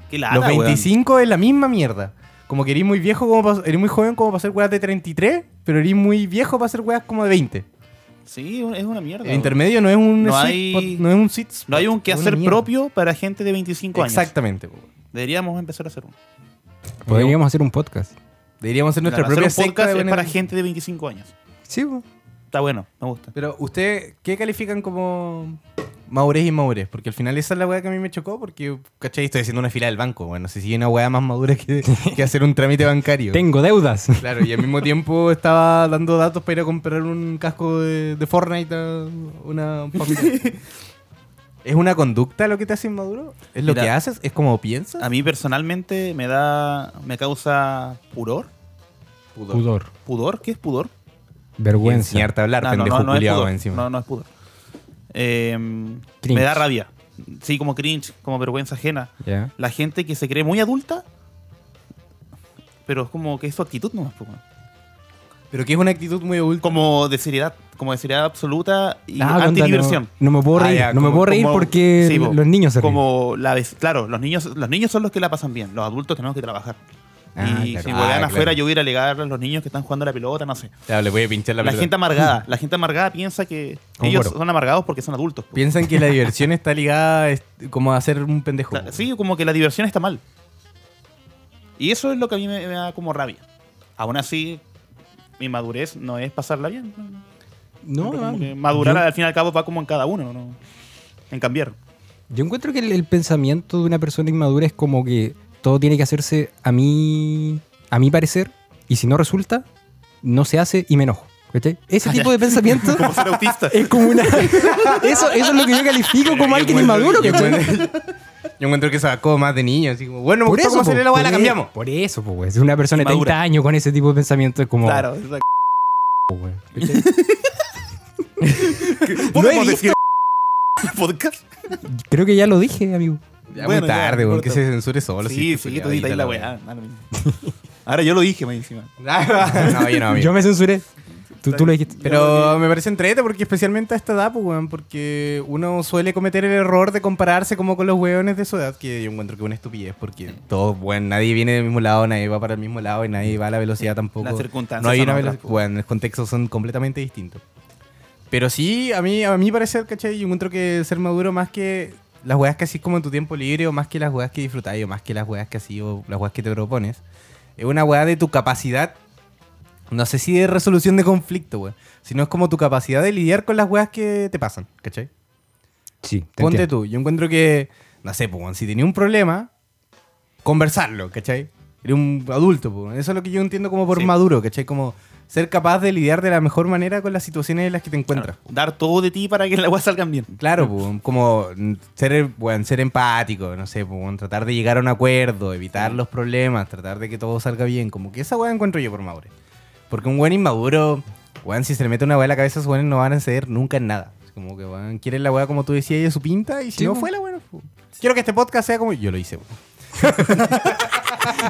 Qué lata, Los weón. 25 es la misma mierda. Como que eres muy viejo, como pa- eres muy joven como para hacer weas de 33, pero eres muy viejo para hacer weas como de 20. Sí, es una mierda. El intermedio no es un No hay- spot, no es un spot, No hay un quehacer propio para gente de 25 años. Exactamente. Deberíamos empezar a hacer uno. Podríamos hacer un podcast. Deberíamos hacer nuestra Claro, propia hacer un secta podcast de es para gente de 25 años. Sí, po. Está bueno, me gusta. Pero usted, ¿qué califican como madurez y inmadurez? Porque al final esa es la weá que a mí me chocó porque, ¿cachai? Estoy haciendo una fila del banco. Bueno, no sé si hay una weá más madura que, (laughs) que hacer un trámite bancario. Tengo deudas. Claro, y al mismo tiempo estaba dando datos para ir a comprar un casco de, de Fortnite a una familia. (laughs) ¿Es una conducta lo que te hace inmaduro? ¿Es lo Mira, que haces? ¿Es como piensas? A mí personalmente me da. me causa pudor. Pudor. ¿Pudor? ¿Qué es pudor? Vergüenza. Enseñarte a hablar, No, no, pendejo no, no es pudor. encima. No, no es pudor. Eh, Cringe. me da rabia. Sí, como cringe, como vergüenza ajena. La gente que se cree muy adulta, pero es como que es su actitud nomás. pues. Pero que es una actitud muy adulta. Como de seriedad, como de seriedad absoluta y Ah, anti-diversión. No, no me puedo Ah, reír. ya, no me puedo reír Como- porque sí, po, los niños se ríen. como la vez, claro, los niños, los niños son los que la pasan bien, los adultos tenemos que trabajar. Ah, y claro. si Ah, juegan claro. afuera, yo voy a ir a alegar a los niños que están jugando a la pelota, no sé. Ya, le voy a pinchar la, La, pelota. gente amargada, (laughs) la gente amargada piensa que ellos son amargados porque son adultos. po. Piensan que la (laughs) diversión está ligada es- como a ser un pendejo. Claro, Sí, como que la diversión está mal. Y eso es lo que a mí me, me da como rabia. Aún así, mi madurez no es pasarla bien. ¿no? No, Como no. que madurar Yo- al fin y al cabo va como en cada uno, ¿no? En cambiar. Yo encuentro que el, el pensamiento de una persona inmadura es como que todo tiene que hacerse a mí, a mi parecer, y si no resulta, no se hace y me enojo. ¿Cachai? Ese tipo de pensamiento (laughs) Como ser autista. (laughs) es como una. (laughs) Eso, eso es lo que yo califico como alguien inmaduro, yo yo encuentro que sacó más de niño, así como, bueno, Por eso, po, la cambiamos. Por eso, pues, una persona de 30 Inmadura. años con ese tipo de pensamiento es como. Claro. güey. ¿Podemos he decir podcast? Creo que ya lo dije, amigo. Ya Bueno, muy tarde, no weón, que se censure solo. Sí, pues, sí, tú ahí la weá. Ahora yo lo dije más (laughs) encima. no, yo no, amigo. Yo me censuré. Tú, tú lo dijiste. Pero me parece entrete porque especialmente a esta edad, pues, weón, porque uno suele cometer el error de compararse como con los weones de su edad, que yo encuentro que es una estupidez, porque todos, bueno, nadie viene del mismo lado, nadie va para el mismo lado y nadie va a la velocidad tampoco. Las circunstancias No hay una velocidad, pues. bueno, los contextos son completamente distintos. Pero sí, a mí, a mí parecer, ¿cachai? Yo encuentro que ser maduro más que las weas que así como en tu tiempo libre, o más que las weas que disfrutáis, o más que las weas que así, o las weas que te propones, es una wea de tu capacidad no sé si de resolución de conflicto, weón. Sino es como tu capacidad de lidiar con las weas que te pasan, ¿cachai? Sí, te Ponte entiendo. tú, yo encuentro que, no sé, pues, si tenía un problema, conversarlo, ¿cachai? Eres un adulto, pues. Eso es lo que yo entiendo como por Sí. maduro, ¿cachai? Como ser capaz de lidiar de la mejor manera con las situaciones en las que te encuentras. Claro, dar todo de ti para que las weas salgan bien. Claro, como ser, bueno, ser empático, no sé, weón, tratar de llegar a un acuerdo, evitar los problemas, tratar de que todo salga bien. Como que esa weá encuentro yo por madure. Porque un buen inmaduro, weón, si se le mete una weá en la cabeza, esos weones no van a ceder nunca en nada. Como que, weón, quieren la weá como tú decías y de su pinta, y si Sí, no po. fue la weá. Quiero que este podcast sea como yo lo hice, weón. (laughs)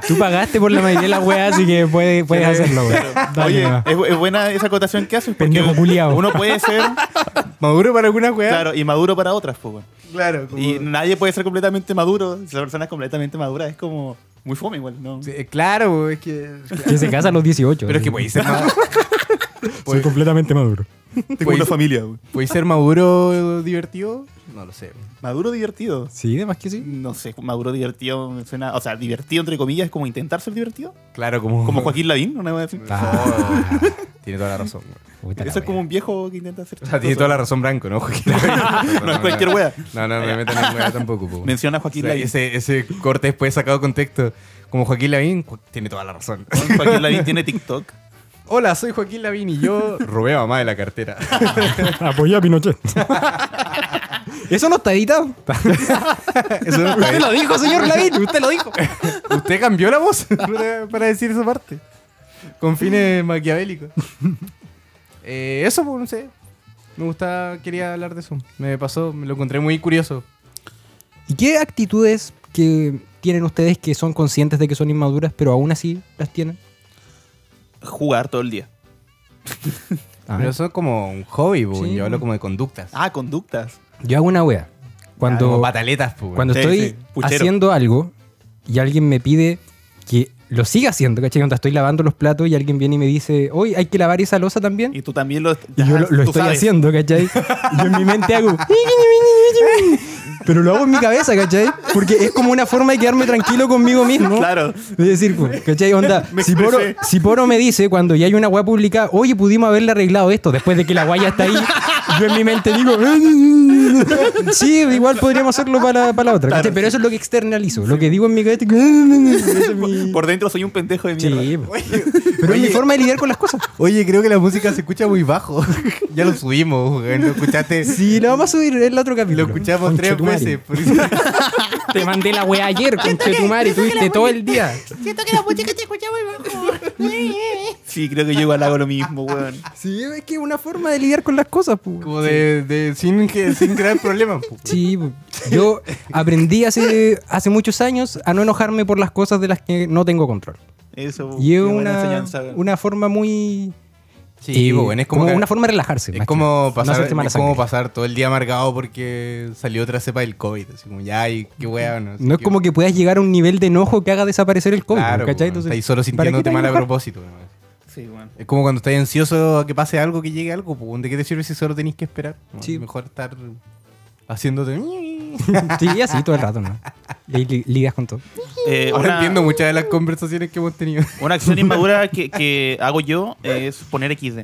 Tú pagaste por la mayoría de las weas, así que puedes, puedes hacerlo, güey. Dale, Oye, es, es buena esa acotación que haces porque Pendejo culiao. uno puede ser, (laughs) Maduro para algunas weas. claro, y maduro para otras, pues, weón. claro. como- Y nadie puede ser completamente maduro. Si la persona es completamente madura, es como muy fome igual, ¿no? Sí, claro, es que. Que se casa a los 18. Pero es que podéis ser (laughs) maduro. Soy completamente maduro. Tengo una familia, weón. ¿Podéis ser maduro divertido? No lo sé. Maduro divertido. Sí, además que sí. No sé, maduro divertido me suena. O sea, divertido entre comillas es como intentar ser divertido. Claro, como. Como Joaquín Lavín, una vez. Ah, (laughs) tiene toda la razón. la Eso es como un viejo que intenta ser. O sea, tiene toda la razón Branco, ¿no? Joaquín (laughs) No es cualquier wea. No, no, no me metan en wea tampoco. po. Menciona a O Joaquín sea, Lavín. ese, ese corte después sacado contexto. Como Joaquín Lavín, tiene toda la razón. Joaquín Lavín tiene TikTok. Hola, soy Joaquín Lavín y yo robé a mamá de la cartera. (laughs) Apoyé a Pinochet. Eso no está editado. (laughs) Eso no está Usted lo dijo, señor Lavín. Usted lo dijo. ¿Usted cambió la voz para, para decir esa parte? Con fines maquiavélicos. Eh, eso, pues, no sé. Me gusta, quería hablar de eso. Me pasó, me lo encontré muy curioso. ¿Y qué actitudes que tienen ustedes que son conscientes de que son inmaduras, pero aún así las tienen? Jugar todo el día. Pero eso es como un hobby, pues. Sí. yo hablo como de conductas. Ah, conductas. Yo hago una wea. Cuando, Como pataletas, pues. cuando Sí, estoy sí, puchero. haciendo algo y alguien me pide que lo siga haciendo, ¿cachai? Cuando estoy lavando los platos y alguien viene y me dice, hoy hay que lavar esa losa también. Y tú también lo. Y yo lo, lo tú estoy sabes. haciendo, ¿cachai? Y yo en mi mente hago. (laughs) Pero lo hago en mi cabeza, ¿cachai? Porque es como una forma de quedarme tranquilo conmigo mismo. Claro. Es decir, pues, ¿cachai? Onda, (laughs) Me si Poro, expresé. si Poro me dice cuando ya hay una weá publicada, oye, pudimos haberle arreglado esto después de que la guaya está ahí, (laughs) yo en mi mente digo, (laughs) sí, igual podríamos hacerlo para, para la otra, Pero eso es lo que externalizo. Lo que digo en mi cabeza, es (laughs) mi- Por dentro soy un pendejo de mierda. Sí, pues. pero es mi forma de lidiar con las cosas. Oye, creo que la música se escucha muy bajo. (laughs) ya lo subimos, güey. Lo escuchaste. Sí, lo vamos a subir en el otro Lo capítulo. escuchamos tres veces. por eso- Te mandé la wea ayer, con Chetumari, tuviste todo el día. Siento que la música se escucha muy bajo. Sí, creo que yo igual hago lo mismo, weón. Sí, es que es una forma de lidiar con las cosas, pues. Como de, de- sin, que- sin crear problemas. pues. Sí, pu. yo aprendí hace, hace muchos años a no enojarme por las cosas de las que no tengo control. Eso. Y es una, una forma muy... Sí, eh, pues, bueno, es como, que- una forma de relajarse. Es como, pasar, no es como pasar todo el día amargado porque salió otra cepa del COVID. Así como, ya, y qué weá, no sé No es como que puedas llegar a un nivel de enojo que haga desaparecer el COVID, Claro, ¿cachai? pues, Entonces, estáis solo ¿para qué sintiéndote te vas a mal a propósito. ¿no? Sí. Es como cuando estás ansioso a que pase algo, que llegue algo. Pues, ¿De qué te sirve si solo tenéis que esperar? Sí. Mejor estar haciéndote... (laughs) Sí, así todo el rato, ¿no? Y ahí li- lidias con todo. Eh, Ahora una, entiendo muchas de las conversaciones que hemos tenido. (laughs) una acción inmadura (laughs) que, que hago yo es poner XD.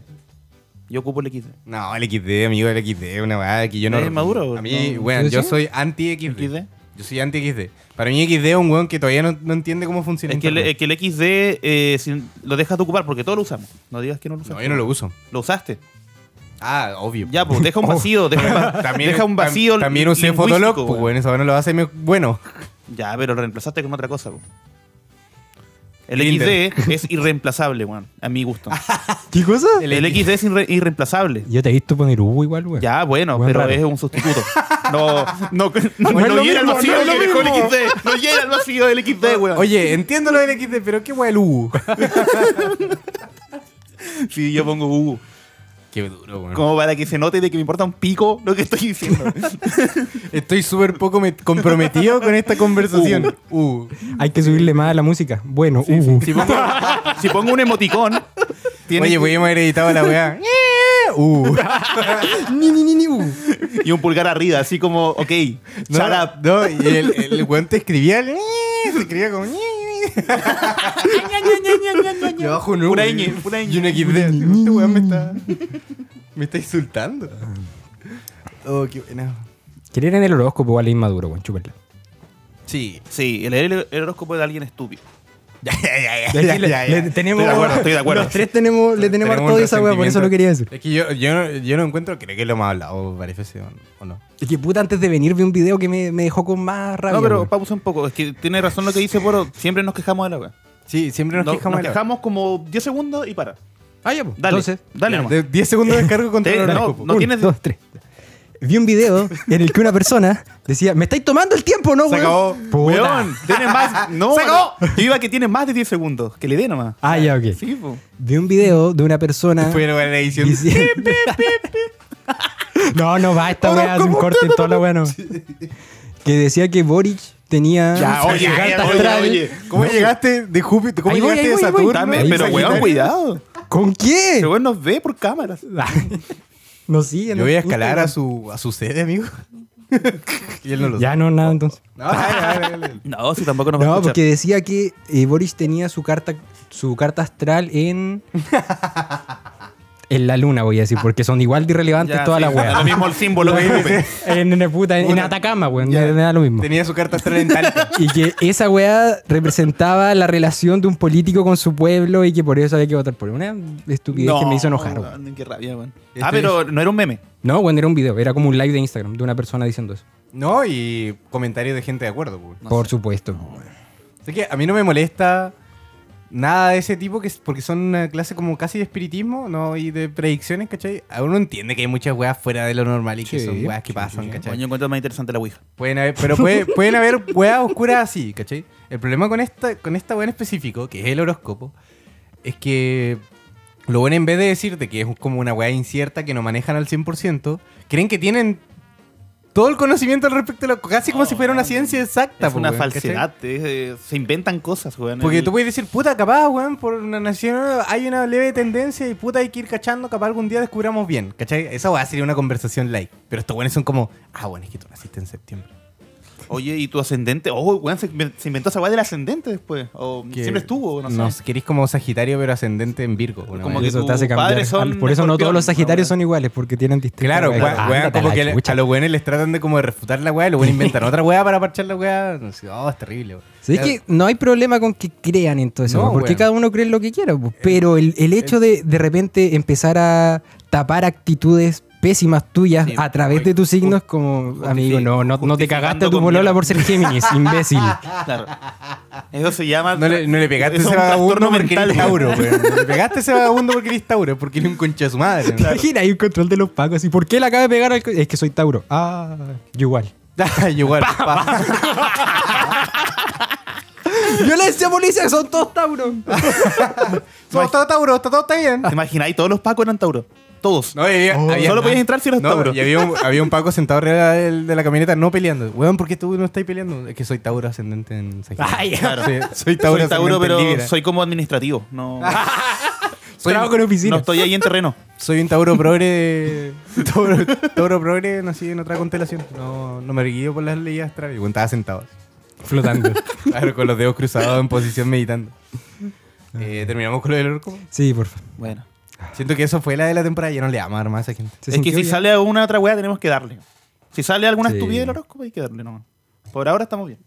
Yo ocupo el XD. No, el XD, amigo, el XD, una weá que yo no. ¿Es maduro? A mí, No. bueno, ¿Sí? yo soy anti-XD. XD. Yo soy anti-XD. Para mí XD es un weón que todavía no, no entiende cómo funciona Es que, el, es que el XD eh, si- lo dejas de ocupar porque todos lo usamos. No digas que no lo usaste. No, yo no lo uso. Lo usaste. Ah, obvio. Ya, pues deja un (laughs) vacío. Deja, un va- (laughs) deja un vacío. tam- También usé Fotolog, pues bueno, eso no lo hace bueno. Ya, pero lo reemplazaste con otra cosa. po. El Tinder. XD es irreemplazable, weón. A mi gusto. (laughs) ¿Qué cosa? El, XD es irre- irreemplazable. Yo te he visto poner Hugo igual, weón. Ya, bueno, Buen pero raro. es un sustituto. No, no, (laughs) no, No es no lo llena el mismo, vacío no es lo que dejó el mismo. XD. No llena el vacío del XD, (laughs) weón. Oye, entiendo lo del XD, pero qué weón el U. Sí, yo pongo Hugo. Qué duro, weón. Como para que se note de que me importa un pico lo que estoy diciendo. (laughs) Estoy súper poco me- comprometido con esta conversación. Uh. Hay que subirle más a la música. Bueno. Si pongo, si pongo un emoticón, tiene Oye, que- podríamos haber editado la weá. (laughs) Uh. (laughs) Ni, ni, ni, ni, Hugo. y un pulgar arriba, así como, ok, No, shut up. no, y el, el weón te escribía, el- se escribía como. Y abajo un U. Pura ñ, pura ñ. Y un XD. Este weón me está. Me está insultando. Oh, qué buena. Querer en el horóscopo igual es inmaduro, weón. Chúpenla. Sí. Sí, el, el, el horóscopo de alguien estúpido. (laughs) Tenemos, Estoy de acuerdo, estoy de acuerdo. Los tres tenemos, le tenemos, harto de esa weá, por eso lo quería decir. Es que yo, yo, no, yo no encuentro, creo que lo hemos hablado varias veces o- no. Es que puta, antes de venir vi un video que me, me dejó con más rabia. No, pero pausa un poco. Es que tiene razón lo que dice Poro. Siempre nos quejamos de la wea. Sí, siempre nos No- quejamos. nos de la- quejamos como 10 segundos y para. Ah, ya, pues. Dale, Entonces, dale Ya, nomás. de 10 segundos de descargo contra el no, no tienes- dos, tres. Vi un video en el que una persona decía, me estáis tomando el tiempo, ¿no, Se weón?" acabó. Puta. Weón, tiene más. (laughs) No, ¡Se acabó! no. Yo iba que tiene más de 10 segundos. Que le dé nomás. Ah, ya, ok. Sí, po. Vi un video de una persona Fue la buena edición. diciendo... (laughs) (laughs) no, no va, esta weá hace un corte en toda la weá, no. Que decía que Boric tenía Ya, oye, carta oye, astral. oye. ¿Cómo llegaste de Júpiter? ¿Cómo voy, llegaste ahí de voy, ahí voy. Saturno? Dame, pero weón, cuidado. ¿Con quién? Ese weón nos ve por cámaras. No sigue. Yo voy a escalar a su, a su sede, amigo. (laughs) y él no lo Ya no, nada, entonces. No, dale, dale, dale. No, si tampoco nos va a No, escuchar. porque decía que eh, Boris tenía su carta, su carta astral en. (laughs) en la luna, voy a decir, porque son igual de irrelevantes Ya, todas sí, las da weas. Lo mismo el símbolo (laughs) que dice. en, en, puta, en, en Atacama, weón, me, me da lo mismo. Tenía su carta astral en Talca. (laughs) Y que esa weá representaba la relación de un político con su pueblo y que por eso había que votar por él. Una estupidez que me hizo enojar. weón. weón, Qué rabia, weón. Este Ah, pero no era un meme. No, bueno, era un video, era como un live de Instagram de una persona diciendo eso. No, y comentarios de gente de acuerdo. pues. por supuesto. Así que a mí no me molesta nada de ese tipo, que es porque son una clase como casi de espiritismo ¿no? y de predicciones, ¿cachai? A uno entiende que hay muchas weas fuera de lo normal y que Sí, son weas que sí, pasan, sí. Bueno, ¿cachai? yo encuentro más interesante la Ouija. Pueden haber, pero puede- (laughs) pueden haber weas oscuras así, ¿cachai? El problema con esta, con esta wea en específico, que es el horóscopo, es que lo bueno en vez de decirte que es como una wea incierta que no manejan al 100%, creen que tienen todo el conocimiento al respecto, de lo- casi como si fuera una ciencia exacta. Es po, una falsedad. es, eh, se inventan cosas, weón. Porque El- tú puedes decir, puta, capaz, weón, por una nación hay una leve tendencia y puta hay que ir cachando, capaz algún día descubramos bien, ¿cachai? Esa weá sería una conversación like. Pero estos weones son como, ah, bueno, es que tú naciste en septiembre. Oye, ¿y tu ascendente? Oh, weón, se, se inventó esa weá del ascendente después. O Que- siempre estuvo, no sé. No, querís como Sagitario, pero ascendente en Virgo. Como que eso te hace cambiar. son por eso no todos los Sagitarios son iguales, porque tienen distintas. Claro, weá, como que le- a los weones les tratan de como de refutar la weá y los weones inventan (laughs) otra weá para parchar la weá. No sé, oh, es terrible, weón. Sí, es que no hay problema con que crean en todo eso, No, porque cada uno cree lo que quiera. pues. Pero el, el hecho de de repente empezar a tapar actitudes pésimas tuyas Sí, a través de tus signos, como amigo, no, no, no te cagaste a tu polola por ser Géminis, (laughs) imbécil. Claro. Eso se llama. No le, no le pegaste ese es un vagabundo porque eres Tauro, weón. No Le (laughs) pegaste ese vagabundo porque eres Tauro, porque eres un concha de su madre. ¿no? Imagina, hay un control de los pacos. ¿Y por qué le acaba de pegar al.? Es que soy Tauro. Ah, yo igual. Igual, (laughs) pa. ¡Violencia, policía! ¡Son todos Tauros! Somos todos Tauro, todo está bien. ¿Te imagináis? Todos los pacos eran Tauros. Todos. No, había, había- Solo podías entrar si eras no, Tauro. Y había un, (laughs) había un Paco sentado arriba de la camioneta no peleando. Weón, ¿por qué tú no estás peleando? Es que soy Tauro ascendente en Sagitario. Ay, Claro. Sí, soy Tauro, soy Tauro, pero soy como administrativo. No, (laughs) Soy, Trabajo en oficina. no estoy ahí en terreno. soy un Tauro progre. (laughs) Tauro, Tauro progre, nací en otra constelación. No, no me guío por las leyes astrales. Weón, estaba sentado. Flotando. Claro, con los dedos cruzados en posición meditando. Eh, Terminamos con lo del horóscopo. Sí, por favor. Bueno. Siento que eso fue la de la temporada. Ya no le vamos a dar más a esa gente. ¿Se es que si ya? sale alguna otra weá, tenemos que darle. Si sale alguna Sí. estupidez del horóscopo, hay que darle nomás. Por ahora estamos bien.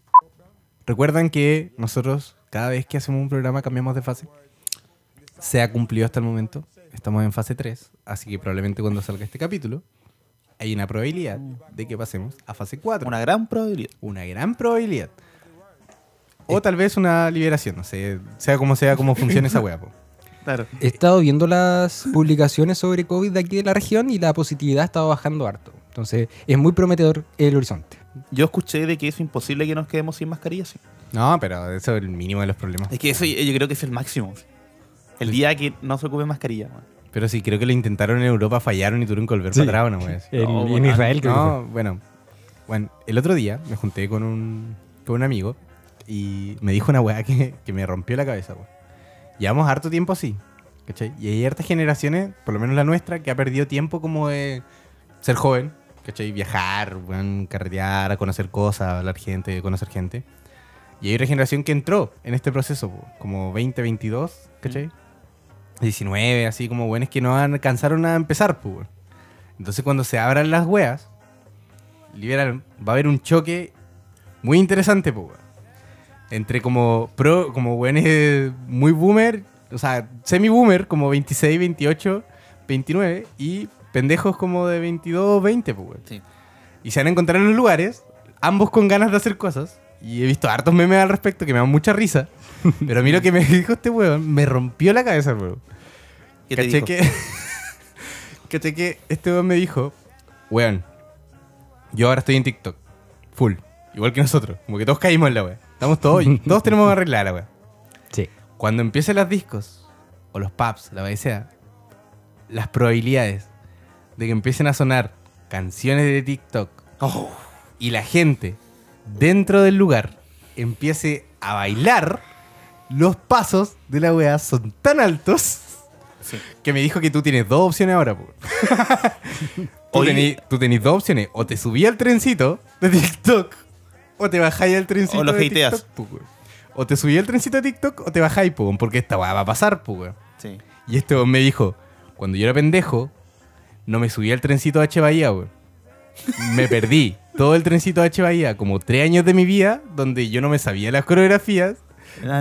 Recuerdan que nosotros, cada vez que hacemos un programa, cambiamos de fase. Se ha cumplido hasta el momento. Estamos en fase 3. Así que probablemente cuando salga este capítulo, hay una probabilidad de que pasemos a fase 4. Una gran probabilidad. Una gran probabilidad. O tal vez una liberación. No sé, sea como sea, cómo funciona esa wea. Claro. He estado viendo las publicaciones sobre COVID de aquí de la región y la positividad ha estado bajando harto. Entonces, es muy prometedor el horizonte. Yo escuché de que es imposible que nos quedemos sin mascarilla, sí. No, pero eso es el mínimo de los problemas. Es que eso yo creo que es el máximo. El día que no se ocupe mascarilla. man. Pero sí, creo que lo intentaron en Europa, fallaron y tuvieron que volver Sí. para atrás. (laughs) En, No, en bueno, Israel, creo que No, bueno, bueno, el otro día me junté con un, con un amigo y me dijo una weá que, que me rompió la cabeza, weón. Llevamos harto tiempo así, ¿cachai? Y hay hartas generaciones, por lo menos la nuestra, que ha perdido tiempo como de ser joven, ¿cachai? Viajar, weón, carretear, a conocer cosas, hablar gente, conocer gente. Y hay otra generación que entró en este proceso, como 20, 22, ¿cachai? 19, así como buenos que no alcanzaron a empezar, pues. Entonces cuando se abran las weas, liberal, va a haber un choque muy interesante, pues. Entre como pro, como weones muy boomer, o sea, semi-boomer, como 26, 28, 29, y pendejos como de 22, 20, pues, weón. Sí. Y se van a encontrar en los lugares, ambos con ganas de hacer cosas. Y he visto hartos memes al respecto que me dan mucha risa. (laughs) Pero a mí lo que me dijo este weón me rompió la cabeza, weón. ¿Qué te Caché dijo? que, (laughs) caché que este weón me dijo, weón, yo ahora estoy en TikTok, full, igual que nosotros, como que todos caímos en la weá. Estamos todos, (laughs) todos tenemos que arreglar la weá. Sí. Cuando empiecen las discos, o los pubs, la sea, las probabilidades de que empiecen a sonar canciones de TikTok Oh, y la gente dentro del lugar empiece a bailar, los pasos de la weá son tan altos sí. que me dijo que tú tienes dos opciones ahora. (laughs) tú, tení- tú tenés dos opciones. O te subí al trencito de TikTok, o te bajáis al trencito O lo de hateas. TikTok. po, weón. O te subí al trencito de TikTok o te bajáis, weón, porque esta weá va a pasar, po, weón. Sí. Y este weón me dijo, cuando yo era pendejo, no me subí al trencito H Bahía, weón. Me perdí todo el trencito H Bahía, como tres años de mi vida, donde yo no me sabía las coreografías,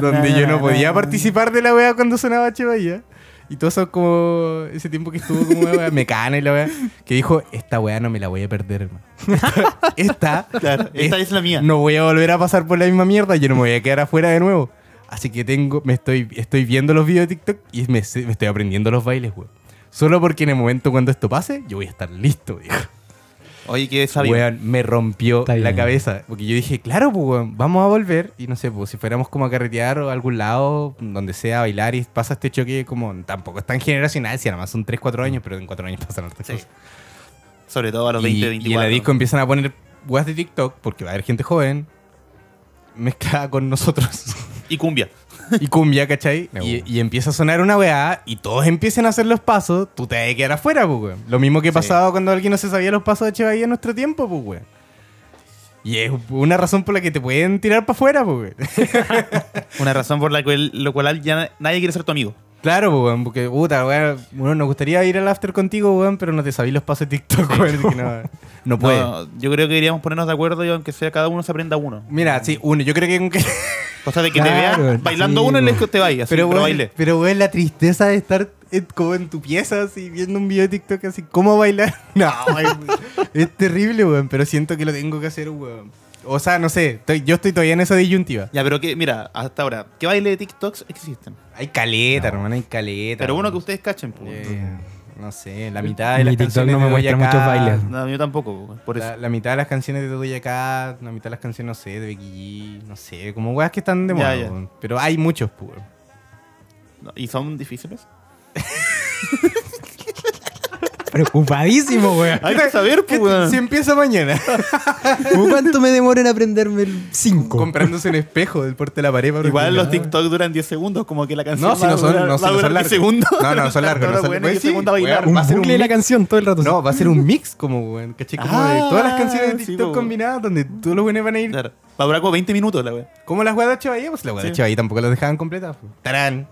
donde yo no podía participar de la weá cuando sonaba H Bahía. Y todo eso como ese tiempo que estuvo como (laughs) weá, mecana y la weá, que dijo, esta weá no me la voy a perder, hermano. (laughs) Esta, Claro, esta es la mía. no voy a volver a pasar por la misma mierda, yo no me voy a quedar afuera de nuevo. Así que tengo, me estoy, estoy viendo los videos de TikTok y me, estoy aprendiendo los bailes, weón. Solo porque en el momento cuando esto pase, yo voy a estar listo, dijo. Oye, qué sabio. Weón, me rompió Está la bien. cabeza. Porque yo dije, claro, pues, weón, vamos a volver. Y no sé, pues, si fuéramos como a carretear o a algún lado, donde sea, a bailar y pasa este choque, como tampoco es tan generacional, si nada más son 3, 4 años, pero en 4 años pasan otras Sí. cosas. Sobre todo a los Y- 20, y, 24. en la disco empiezan a poner weas de TikTok, porque va a haber gente joven, mezclada con nosotros. Y cumbia. (laughs) y cumbia, ¿cachai? Y, empieza a sonar una weá y todos empiezan a hacer los pasos, tú te vas a quedar afuera, pues, weón. Lo mismo que Sí. pasaba cuando alguien no se sabía los pasos de Echevarría en nuestro tiempo, pues, weón. Y es una razón por la que te pueden tirar para afuera, pues, weón. (laughs) Una razón por la cual, lo cual ya nadie quiere ser tu amigo. Claro, weón, porque, puta, weón, bueno, nos gustaría ir al after contigo, weón, pero no te sabí los pasos de TikTok, weón, así que no, (laughs) no puede. No, yo creo que deberíamos ponernos de acuerdo y aunque sea cada uno se aprenda uno. Mira, sí, uno, yo creo que... aunque- (laughs) O sea, de que Claro, te vean bailando sí, uno y no. le te vayas. Pero, Pero, baile. pero, weón, la tristeza de estar en- como en tu pieza, así, viendo un video de TikTok, así, ¿cómo bailar? (laughs) No, weón, es terrible, weón, pero siento que lo tengo que hacer, weón. O sea, no sé, estoy- yo estoy todavía en esa disyuntiva. Ya, pero que, mira, hasta ahora, ¿qué baile de TikToks existen? Hay caleta, hermano, hay caleta. Pero uno que ustedes cachen, pues. Eh, no sé, la mitad de Mi las TikTok canciones no me de muestra Doja muchos Cat, bailes. No, yo tampoco, pues, por eso. La, la mitad de las canciones de Doja Cat, la mitad de las canciones, no sé, de Becky G, no sé, como weas que están de Ya, moda, ya. weón. Pero hay muchos, pues. No, ¿Y son difíciles? (laughs) Preocupadísimo, weón. Hay que saber, pues, ¿Qué- weón. Si empieza mañana. (laughs) ¿Cómo ¿Cuánto me demora en aprenderme el 5? comprándose un espejo del porte de la pared para Igual los. TikTok duran 10 segundos, como que la canción No, si va no son, no, si va a no son 10 largos. segundos. No, no, son largos. No Toda son pues 10 sí, segundos a bailar. weón, Un va a ser de la canción todo el rato. No, va a ser un mix como, weón. ¿Cachai? Como de Ah, todas las canciones de TikTok combinadas donde todos los buenos van a ir. Claro. Va a durar como 20 minutos la wea. Como las weas de. Bahía, pues las weas de Sí. H. Bahía tampoco las dejaban completas. po. Tarán.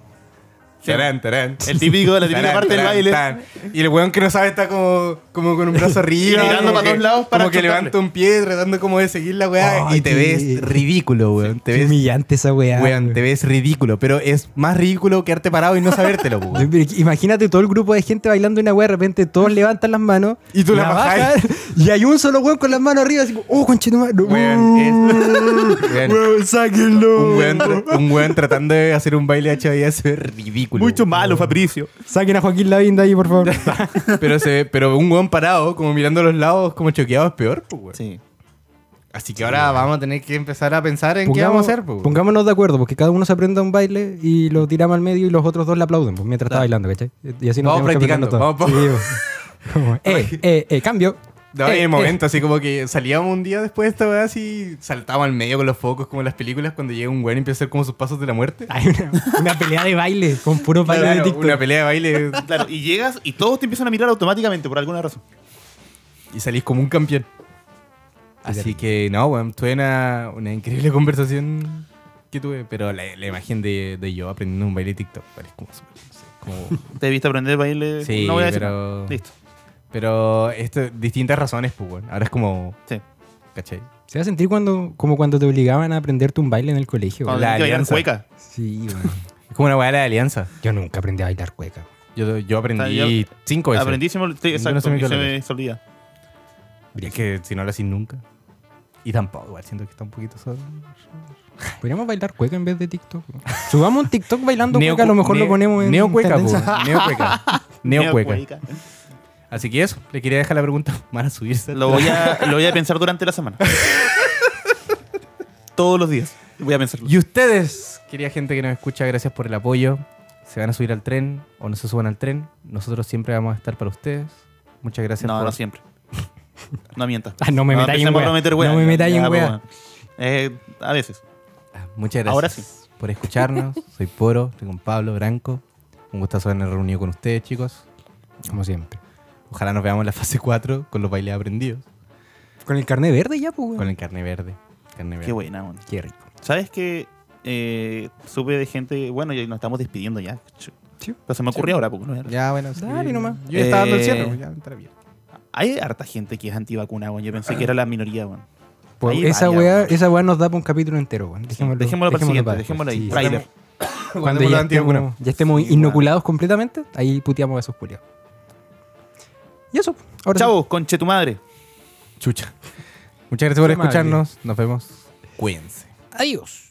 Tarán, tarán. El típico, la típica Tarán, parte del baile. tarán. Y el weón que no sabe está como, como con un brazo (laughs) arriba. Y mirando para que- todos lados para Como que chocarle. levanta un pie tratando como de seguir la weá. Y te qué- ves ridículo, weón. Te Qué ves, humillante esa weá. weón, te ves ridículo. Pero es más ridículo quedarte parado y no sabértelo, (laughs) weón. Pero Imagínate todo el grupo de gente bailando una weá, de repente todos levantan las manos Y tú la bajas (laughs) y hay un solo weón con las manos arriba, así como, oh, conchetumare. Weón, es- weón, Weón, sáquenlo. un, weón, tra- un weón tratando de hacer un baile de HB es ridículo. Mucho weón. malo, Fabricio. Saquen a Joaquín Lavín de ahí, por favor. (laughs) Pero, se, pero un weón parado, como mirando a los lados, como choqueado, es peor, pues, weón. Sí. Así que ahora vamos a tener que empezar a pensar en qué vamos a hacer, pues. Pongámonos de acuerdo, porque cada uno se aprenda un baile y lo tiramos al medio y los otros dos le aplauden pues, mientras está bailando, ¿cachai? Y así nos Vamos tenemos que practicando, todo. vamos, Sí, pues. (laughs) Como, eh, (laughs) eh, eh, cambio. No, Eh, eh. momento, así como que salíamos un día después de esta weá, así saltábamos al medio con los focos, como en las películas, cuando llega un weón y empieza a hacer como sus pasos de la muerte. (laughs) Hay una, una pelea de baile con puro baile Claro, de TikTok. una pelea de baile (laughs) Claro, y llegas y todos te empiezan a mirar automáticamente por alguna razón. y salís como un campeón. Así que, no, weón, tuve una, una increíble conversación que tuve, pero la, la imagen de, de yo aprendiendo un baile de TikTok, es como como... Te viste aprender baile. Sí, no voy a decir pero-. Listo. Pero esto, distintas razones, pues. Ahora es como, Sí. ¿cachai? Se va a sentir cuando, como cuando te obligaban a aprenderte un baile en el colegio. Cuando. La alianza. cueca. Sí, güey. (laughs) Es como una weá de la alianza. Yo nunca aprendí a bailar cueca. Yo, yo aprendí Yo- cinco veces. Aprendí, se me, sí, exacto, se me y se quedó me se olvida. Es que si no lo haces nunca. Y tampoco, igual siento que está un poquito solo. Podríamos bailar cueca en vez de TikTok. güey. Subamos un TikTok bailando Neo- cueca, a lo mejor ne- lo ponemos en Neo cueca. Neo cueca. (laughs) Neo cueca. Así que eso, le quería dejar la pregunta. (laughs) ¿Van a subirse? Lo voy, a, lo voy a pensar durante la semana. (laughs) Todos los días. Voy a pensarlo. Y ustedes, querida gente que nos escucha, gracias por el apoyo. Se van a subir al tren o no se suban al tren. Nosotros siempre vamos a estar para ustedes. Muchas gracias No, por no siempre. (laughs) No mientas. Ah, no me metáis en empecemos wea. a meter wea. No me metáis en pues, wea. Eh, a veces. Ah, Muchas gracias Ahora sí. por escucharnos. Soy Poro, estoy con Pablo Branco. Un gustazo haberme reunido con ustedes, chicos. Como siempre. Ojalá nos veamos en la fase 4 con los bailes aprendidos. Con el carnet verde ya, pues. Con el carne verde. Carne verde. Qué buena, weón. Qué rico. ¿Sabes que eh, supe de gente. Bueno, ya nos estamos despidiendo ya. Sí. Pero se me ocurrió ahora, porque no era- Ya, bueno, sí. Nomás. Yo ya estaba dando el Eh, cierre, pues, ya estará bien. Hay harta gente que es antivacuna, weón. Yo pensé que era la minoría, weón. Pues esa varias, weá, esa weá nos da para un capítulo entero, güey. Dejémoslo, Dejémoslo para el siguiente, para dejémoslo ahí. Trailer. Cuando ya estemos, ya estemos Sí, inoculados completamente, ahí puteamos a esos culiados. Y eso. Ahora sí. Chau, conche tu madre. Chucha. Muchas gracias por escucharnos. Nos vemos. Cuídense. Adiós.